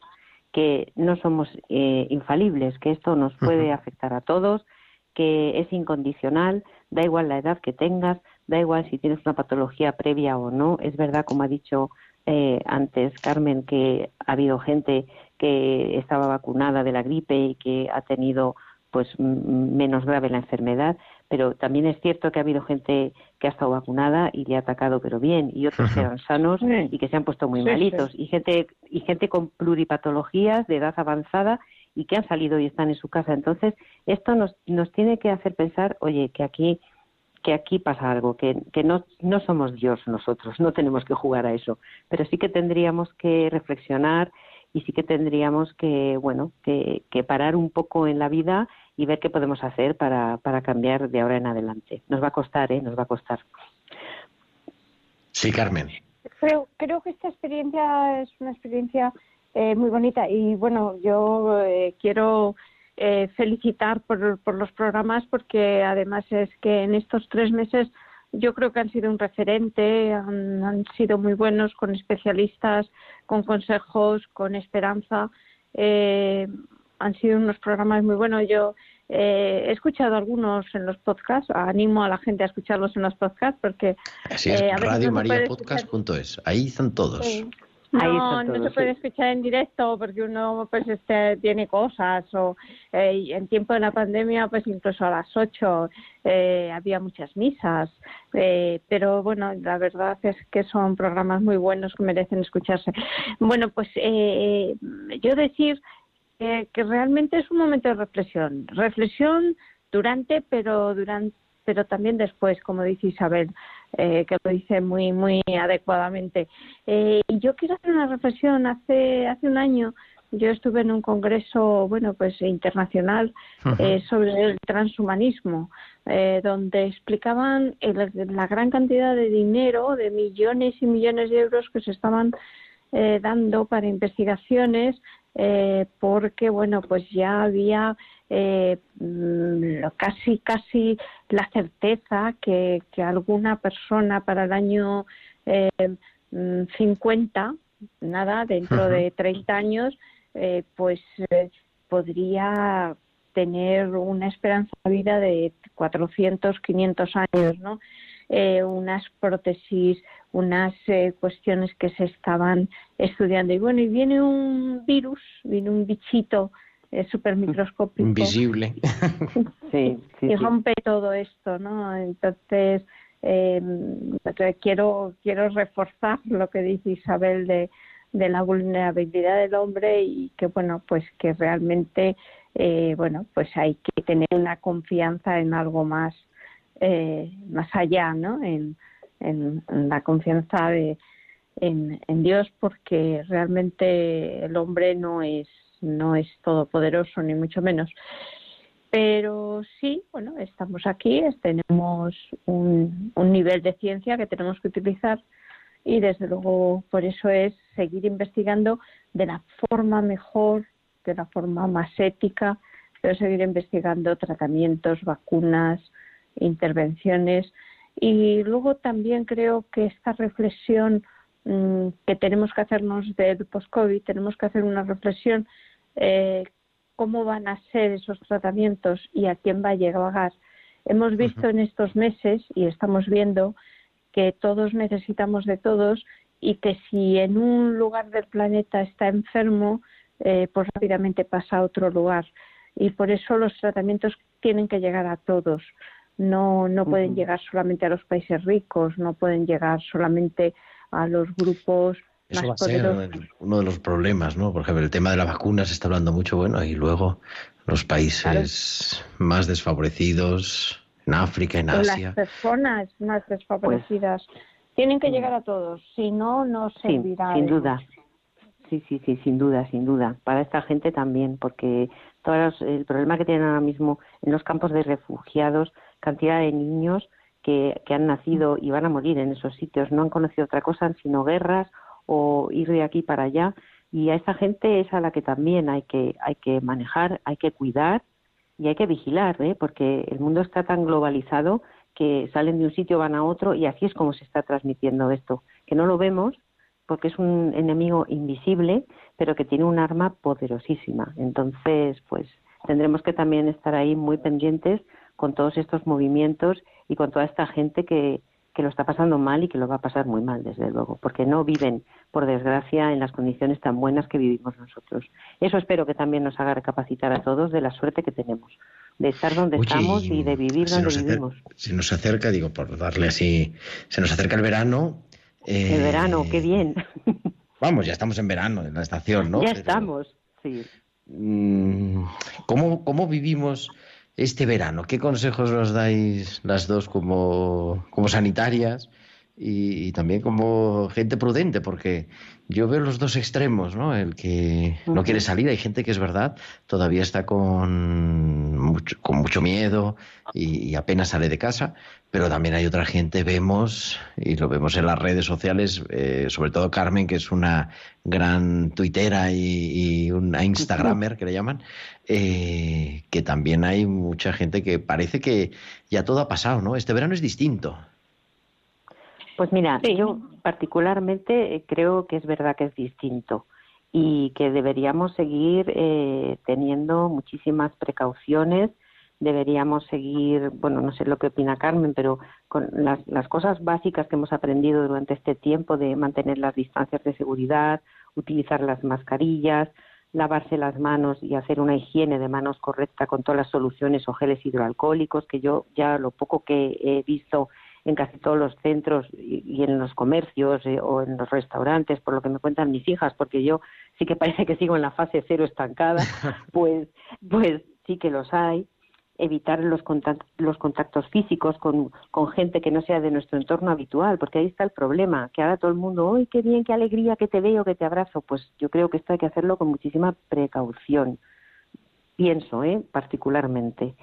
F: que no somos eh, infalibles, que esto nos puede afectar a todos, que es incondicional, da igual la edad que tengas, da igual si tienes una patología previa o no. Es verdad, como ha dicho eh, antes Carmen, que ha habido gente que estaba vacunada de la gripe y que ha tenido pues menos grave la enfermedad, pero también es cierto que ha habido gente que ha estado vacunada y le ha atacado pero bien y otros que eran sanos y que se han puesto muy malitos. y gente y gente con pluripatologías de edad avanzada y que han salido y están en su casa. Entonces, esto nos, nos tiene que hacer pensar, oye, que aquí que aquí pasa algo, que, que no, no somos Dios nosotros, no tenemos que jugar a eso, pero sí que tendríamos que reflexionar y sí que tendríamos que, bueno, que, que parar un poco en la vida y ver qué podemos hacer para, para cambiar de ahora en adelante. Nos va a costar, ¿eh? Nos va a costar.
B: Sí, Carmen.
G: Creo, creo que esta experiencia es una experiencia eh, muy bonita y bueno, yo eh, quiero eh, felicitar por, por los programas porque además es que en estos tres meses yo creo que han sido un referente, han, han sido muy buenos con especialistas, con consejos, con esperanza. Eh, han sido unos programas muy buenos. Yo eh, he escuchado algunos en los podcasts, animo a la gente a escucharlos en los podcasts porque...
B: Así es, eh, ahí están todos.
G: No, no se puede escuchar en directo porque uno pues este, tiene cosas o eh, en tiempo de la pandemia pues incluso a las ocho eh, había muchas misas eh, pero bueno la verdad es que son programas muy buenos que merecen escucharse. Bueno pues eh, yo decir que realmente es un momento de reflexión. Reflexión durante pero durante pero también después, como dice Isabel, eh, que lo dice muy muy adecuadamente. Eh, y yo quiero hacer una reflexión. Hace hace un año yo estuve en un congreso, bueno, pues internacional eh, sobre el transhumanismo, donde explicaban la gran cantidad de dinero, de millones y millones de euros que se estaban dando para investigaciones, porque bueno, pues ya había eh, mm, casi casi la certeza que, que, alguna persona para el año eh, 50, mm, nada, dentro de 30 años, eh, pues eh, podría tener una esperanza de vida de 400, 500 años, ¿no? Eh, unas prótesis, unas eh, cuestiones que se estaban estudiando. Y bueno, y viene un virus, viene un bichito es súper microscópico.
B: Invisible.
G: sí, y rompe todo esto, ¿no? Entonces, eh, quiero, quiero reforzar lo que dice Isabel de, de la vulnerabilidad del hombre y que, bueno, pues que realmente, eh, bueno, pues hay que tener una confianza en algo más, eh, más allá, ¿no? En, la confianza de, en, Dios porque realmente el hombre no es no es todopoderoso ni mucho menos. Pero sí, bueno, estamos aquí, tenemos un nivel de ciencia que tenemos que utilizar y desde luego por eso es seguir investigando de la forma mejor, de la forma más ética, pero seguir investigando tratamientos, vacunas, intervenciones y luego también creo que esta reflexión mm, que tenemos que hacernos del post-COVID, tenemos que hacer una reflexión eh, cómo van a ser esos tratamientos y a quién va a llegar. Hemos visto en estos meses y estamos viendo que todos necesitamos de todos y que si en un lugar del planeta está enfermo, eh, pues rápidamente pasa a otro lugar. Y por eso los tratamientos tienen que llegar a todos. No, no pueden llegar solamente a los países ricos, no pueden llegar solamente a los grupos
B: eso va a ser uno de los problemas, ¿no? Por ejemplo, el tema de la vacuna se está hablando mucho, bueno, y luego los países más desfavorecidos, en África, en Asia.
G: Las personas más desfavorecidas tienen que llegar a todos, si no, no servirá.
F: Sin duda. Sí, sí, sí, sin duda, sin duda. Para esta gente también, porque todos el problema que tienen ahora mismo en los campos de refugiados, cantidad de niños que, que han nacido y van a morir en esos sitios, no han conocido otra cosa sino guerras o ir de aquí para allá. Y a esa gente es a la que también hay que, hay que manejar, hay que cuidar y hay que vigilar, ¿eh? porque el mundo está tan globalizado que salen de un sitio, van a otro y así es como se está transmitiendo esto, que no lo vemos porque es un enemigo invisible, pero que tiene un arma poderosísima. Entonces, pues tendremos que también estar ahí muy pendientes con todos estos movimientos y con toda esta gente que, que lo está pasando mal y que lo va a pasar muy mal, desde luego, porque no viven por desgracia, en las condiciones tan buenas que vivimos nosotros. Eso espero que también nos haga recapacitar a todos de la suerte que tenemos, de estar donde estamos y de vivir donde vivimos.
B: se nos acerca, digo, por darle así, se nos acerca el verano.
F: el verano, qué bien.
B: Vamos, ya estamos en verano, en la estación, ¿no?
F: Ya estamos, sí.
B: Mm, ¿Cómo, ¿Cómo vivimos este verano? ¿Qué consejos nos dais las dos como, como sanitarias? Y, también como gente prudente, porque yo veo los dos extremos, ¿no? El que no quiere salir, hay gente que es verdad, todavía está con mucho, con mucho miedo y, apenas sale de casa, pero también hay otra gente, vemos, y lo vemos en las redes sociales, eh, sobre todo Carmen, que es una gran tuitera y, una instagramer, que le llaman, eh, que también hay mucha gente que parece que ya todo ha pasado, ¿no? Este verano es distinto.
F: Pues mira, yo particularmente eh, creo que es verdad que es distinto y que deberíamos seguir eh, teniendo muchísimas precauciones, deberíamos seguir, bueno, no sé lo que opina Carmen, pero con las, las cosas básicas que hemos aprendido durante este tiempo de mantener las distancias de seguridad, utilizar las mascarillas, lavarse las manos y hacer una higiene de manos correcta con todas las soluciones o geles hidroalcohólicos, que yo ya lo poco que he visto en casi todos los centros y, en los comercios eh, o en los restaurantes, por lo que me cuentan mis hijas, porque yo sí que parece que sigo en la fase cero estancada, pues, pues sí que los hay. Evitar los, contactos, los contactos físicos con, con gente que no sea de nuestro entorno habitual, porque ahí está el problema, que ahora todo el mundo, ¡ay, qué bien, qué alegría, que te veo, que te abrazo! Pues yo creo que esto hay que hacerlo con muchísima precaución, pienso, ¿eh? particularmente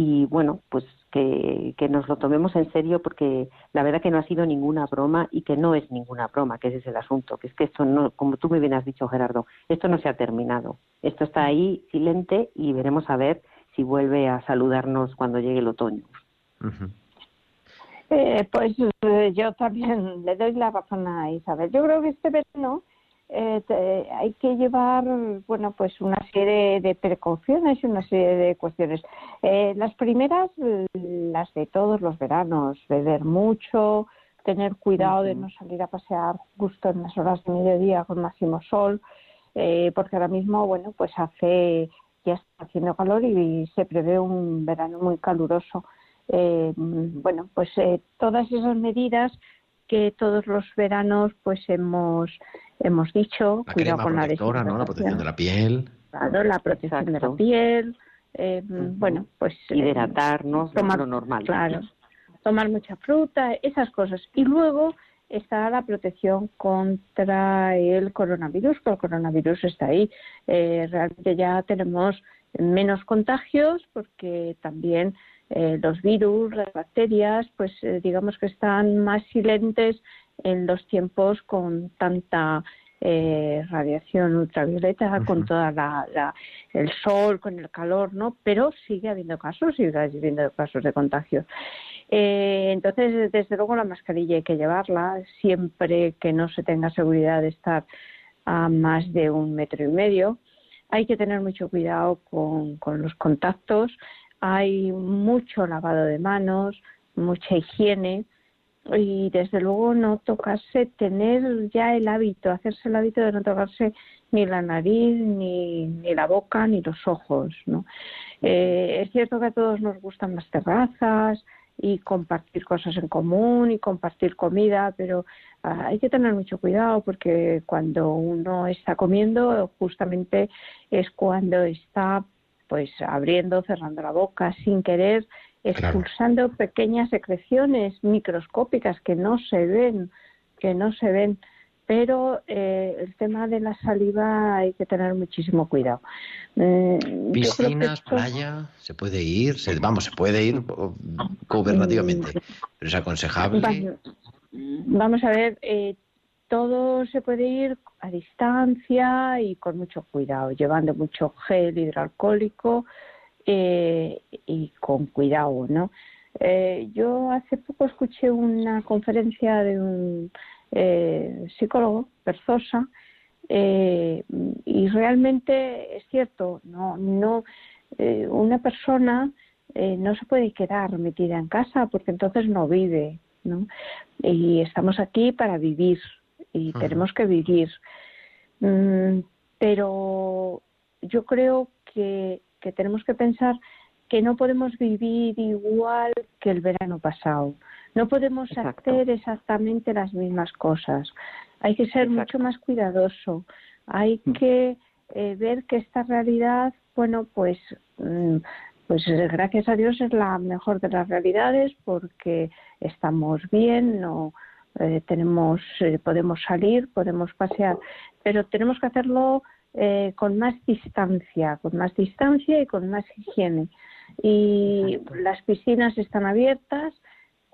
F: y bueno, pues que, que, nos lo tomemos en serio porque la verdad que no ha sido ninguna broma y que no es ninguna broma, que ese es el asunto, que es que esto no, como tú muy bien has dicho Gerardo, esto no se ha terminado, esto está ahí silente y veremos a ver si vuelve a saludarnos cuando llegue el otoño.
G: eh, pues eh, yo también le doy la razón a Isabel. Yo creo que este verano eh, hay que llevar, bueno, pues una serie de precauciones y una serie de cuestiones. Eh, las primeras, las de todos los veranos, beber mucho, tener cuidado de no salir a pasear justo en las horas de mediodía con máximo sol, eh, porque ahora mismo, bueno, pues hace, ya está haciendo calor y se prevé un verano muy caluroso. Eh, bueno, pues todas esas medidas que todos los veranos pues hemos hemos dicho
B: la cuidado con la ¿no? la protección de la piel.
G: Claro, la protección de la piel eh, bueno pues
F: hidratarnos tomar lo normal.
G: claro tomar mucha fruta esas cosas. Y luego está la protección contra el coronavirus que el coronavirus está ahí. Eh, realmente ya tenemos menos contagios porque también eh, los virus, las bacterias, pues eh, digamos que están más silentes en los tiempos con tanta eh, radiación ultravioleta, con toda la, el sol, con el calor, ¿no? Pero sigue habiendo casos, sigue habiendo casos de contagio. entonces, desde luego la mascarilla hay que llevarla siempre que no se tenga seguridad de estar a más de un metro y medio. Hay que tener mucho cuidado con, con los contactos hay mucho lavado de manos, mucha higiene y desde luego no tocarse, tener ya el hábito, hacerse el hábito de no tocarse ni la nariz, ni, ni la boca, ni los ojos. ¿no? Eh, es cierto que a todos nos gustan las terrazas y compartir cosas en común y compartir comida, pero ah, hay que tener mucho cuidado porque cuando uno está comiendo justamente es cuando está pues abriendo, cerrando la boca sin querer, expulsando pequeñas secreciones microscópicas que no se ven, que no se ven. Pero eh, el tema de la saliva hay que tener muchísimo cuidado.
B: Eh, Piscinas, playa, se puede ir, vamos, se puede ir gobernativamente, pero es aconsejable.
G: Vamos a ver, eh, todo se puede ir a distancia y con mucho cuidado, llevando mucho gel hidroalcohólico eh, y con cuidado, ¿no? Eh, yo hace poco escuché una conferencia de un eh, psicólogo, Perzosa, y realmente es cierto, no, no, una persona no se puede quedar metida en casa porque entonces no vive, ¿no? Y estamos aquí para vivir, y tenemos que vivir. Mm, pero yo creo que, que tenemos que pensar que no podemos vivir igual que el verano pasado. No podemos hacer exactamente las mismas cosas. Hay que ser mucho más cuidadoso. Hay mm. que eh, ver que esta realidad, bueno, pues, mm, pues gracias a Dios es la mejor de las realidades porque estamos bien, no eh, tenemos, eh, podemos salir, podemos pasear, pero tenemos que hacerlo con más distancia, con más distancia y con más higiene. Y las piscinas están abiertas,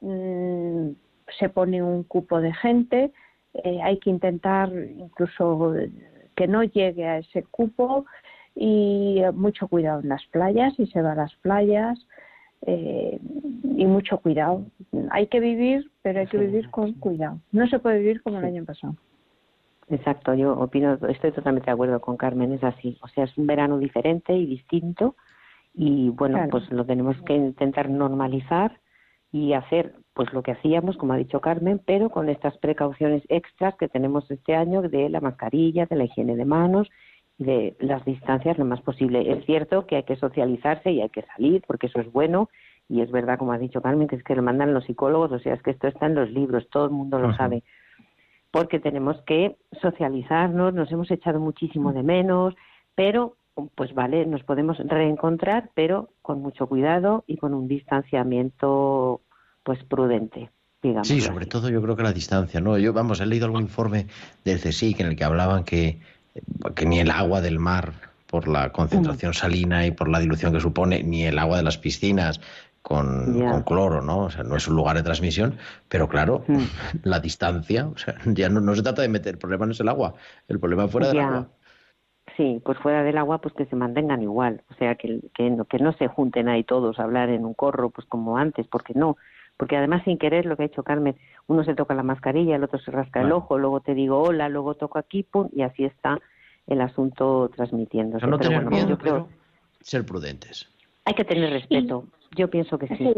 G: mm, se pone un cupo de gente, hay que intentar incluso que no llegue a ese cupo y mucho cuidado en las playas, si se va a las playas, eh, y mucho cuidado. Hay que vivir, pero hay que vivir con cuidado. No se puede vivir como el año pasado.
F: Exacto, yo opino, estoy totalmente de acuerdo con Carmen, es así. O sea, es un verano diferente y distinto y bueno, pues lo tenemos que intentar normalizar y hacer pues lo que hacíamos, como ha dicho Carmen, pero con estas precauciones extras que tenemos este año de la mascarilla, de la higiene de manos de las distancias lo más posible. Es cierto que hay que socializarse y hay que salir porque eso es bueno y es verdad, como ha dicho Carmen, que es que lo mandan los psicólogos, o sea, es que esto está en los libros, todo el mundo lo sabe, porque tenemos que socializarnos, nos hemos echado muchísimo de menos, pero pues vale, nos podemos reencontrar, pero con mucho cuidado y con un distanciamiento pues prudente. Digamos
B: sí, sobre todo yo creo que la distancia, ¿no? Yo, vamos, he leído algún informe del CSIC en el que hablaban que, que ni el agua del mar, por la concentración salina y por la dilución que supone, ni el agua de las piscinas con, con, cloro, ¿no? O sea, no es un lugar de transmisión, pero claro, mm. la distancia, o sea, ya no, no, se trata de meter, el problema no es el agua, el problema fuera del agua.
F: Sí, pues fuera del agua, pues que se mantengan igual, o sea, que, que, no, que no se junten ahí todos a hablar en un corro, pues como antes, porque no, porque además sin querer lo que ha hecho Carmen, uno se toca la mascarilla, el otro se rasca el ojo, luego te digo hola, luego toco aquí, pum, y así está el asunto transmitiéndose.
B: no tener miedo, pero ser prudentes.
F: Hay que tener respeto, yo pienso que sí.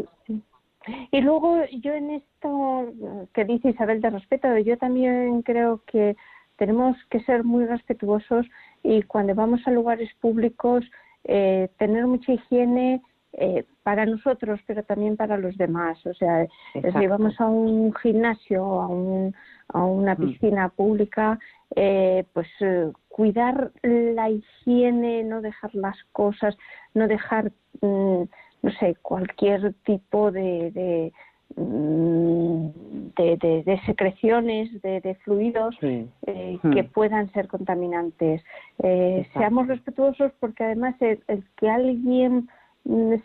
G: Y luego yo en esto que dice Isabel de respeto, yo también creo que tenemos que ser muy respetuosos y cuando vamos a lugares públicos eh, tener mucha higiene eh, para nosotros, pero también para los demás. O sea, si vamos a un gimnasio, a, un, a una mm. piscina pública, eh, pues eh, cuidar la higiene, no dejar las cosas, no dejar, mm, no sé, cualquier tipo de, de mm, de, secreciones, de, fluidos eh, que puedan ser contaminantes. seamos respetuosos porque además el que alguien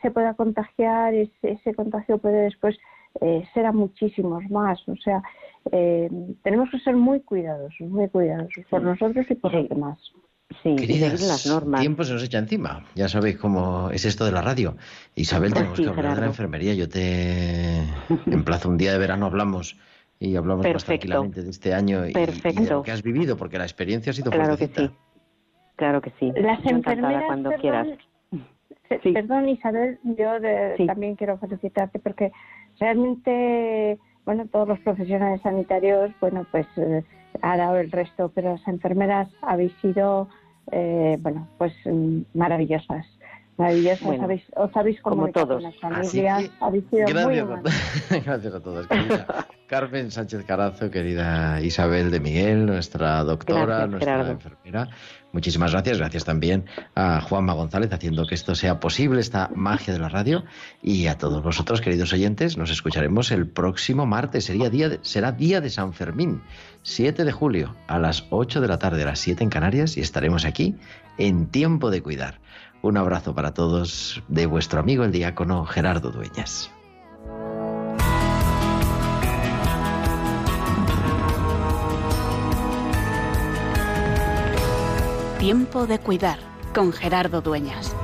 G: se pueda contagiar, ese, ese contagio puede después eh, ser a muchísimos más. O sea, eh, tenemos que ser muy cuidadosos, muy cuidadosos por nosotros y por los demás.
B: Sí, Queridas, las normas. tiempo se nos echa encima. Ya sabéis cómo es esto de la radio. Isabel, tenemos que hablar de la enfermería. Yo te emplazo un día de verano, hablamos y hablamos más tranquilamente de este año y, de lo que has vivido, porque la experiencia ha sido
F: Claro que sí. Claro que sí.
G: Las enfermeras, cuando quieras. Perdón, Isabel, yo también quiero felicitarte porque realmente, bueno, todos los profesionales sanitarios, bueno, pues eh, ha dado el resto, pero las enfermeras habéis sido, eh, bueno, pues mm, maravillosas. Maravillosas, bueno, os habéis como todos. las familias, habéis sido
B: gracias, muy a, gracias a todos, Carmen Sánchez Carazo, querida Isabel de Miguel, nuestra doctora, nuestra enfermera. Muchísimas gracias. Gracias también a Juanma González haciendo que esto sea posible, esta magia de la radio. Y a todos vosotros, queridos oyentes, nos escucharemos el próximo martes. Sería día será día de San Fermín, 7 de julio, a las 8 de la tarde, a las 7 en Canarias, y estaremos aquí en tiempo de cuidar. Un abrazo para todos de vuestro amigo el diácono Gerardo Dueñas.
A: Tiempo de cuidar con Gerardo Dueñas.